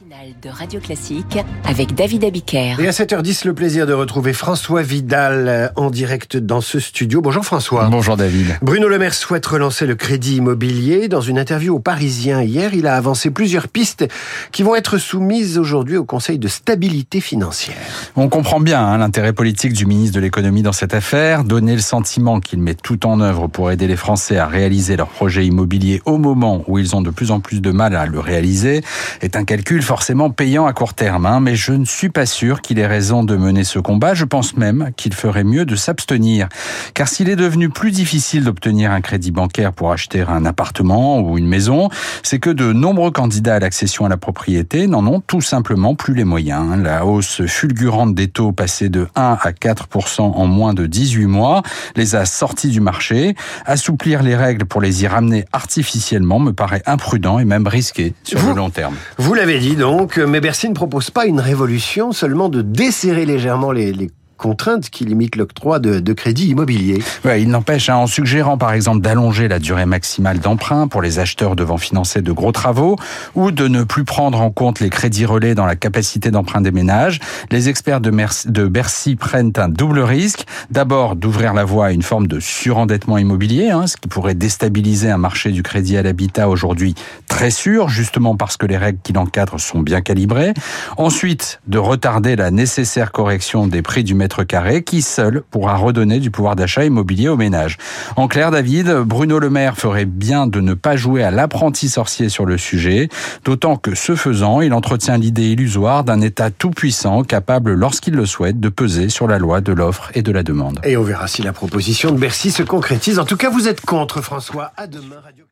de Radio Classique avec David Abiker. Et à 7h10, le plaisir de retrouver François Vidal euh, en direct dans ce studio. Bonjour François. Bonjour David. Bruno Le Maire souhaite relancer le crédit immobilier. Dans une interview aux Parisiens hier, il a avancé plusieurs pistes qui vont être soumises aujourd'hui au Conseil de stabilité financière. On comprend bien hein, l'intérêt politique du ministre de l'économie dans cette affaire. Donner le sentiment qu'il met tout en œuvre pour aider les Français à réaliser leur projet immobilier au moment où ils ont de plus en plus de mal à le réaliser est un calcul forcément payant à court terme, hein, mais je ne suis pas sûr qu'il ait raison de mener ce combat. Je pense même qu'il ferait mieux de s'abstenir. Car s'il est devenu plus difficile d'obtenir un crédit bancaire pour acheter un appartement ou une maison, c'est que de nombreux candidats à l'accession à la propriété n'en ont tout simplement plus les moyens. La hausse fulgurante des taux passés de 1 à 4% en moins de 18 mois les a sortis du marché. Assouplir les règles pour les y ramener artificiellement me paraît imprudent et même risqué sur le long terme. Vous l'avez dit donc, mais Bercy ne propose pas une révolution, seulement de desserrer légèrement les, contraintes qui limitent l'octroi de, crédits immobiliers. Il n'empêche, hein, en suggérant par exemple d'allonger la durée maximale d'emprunt pour les acheteurs devant financer de gros travaux, ou de ne plus prendre en compte les crédits relais dans la capacité d'emprunt des ménages, les experts de, de Bercy prennent un double risque. D'abord, d'ouvrir la voie à une forme de surendettement immobilier, hein, ce qui pourrait déstabiliser un marché du crédit à l'habitat aujourd'hui très sûr, justement parce que les règles qui l'encadrent sont bien calibrées. Ensuite, de retarder la nécessaire correction des prix du mètre carré qui seul pourra redonner du pouvoir d'achat immobilier aux ménages. En clair, David, Bruno Le Maire ferait bien de ne pas jouer à l'apprenti sorcier sur le sujet, d'autant que ce faisant, il entretient l'idée illusoire d'un État tout-puissant capable, lorsqu'il le souhaite, de peser sur la loi de l'offre et de la demande. Et on verra si la proposition de Bercy se concrétise. En tout cas, vous êtes contre, François. À demain, Radio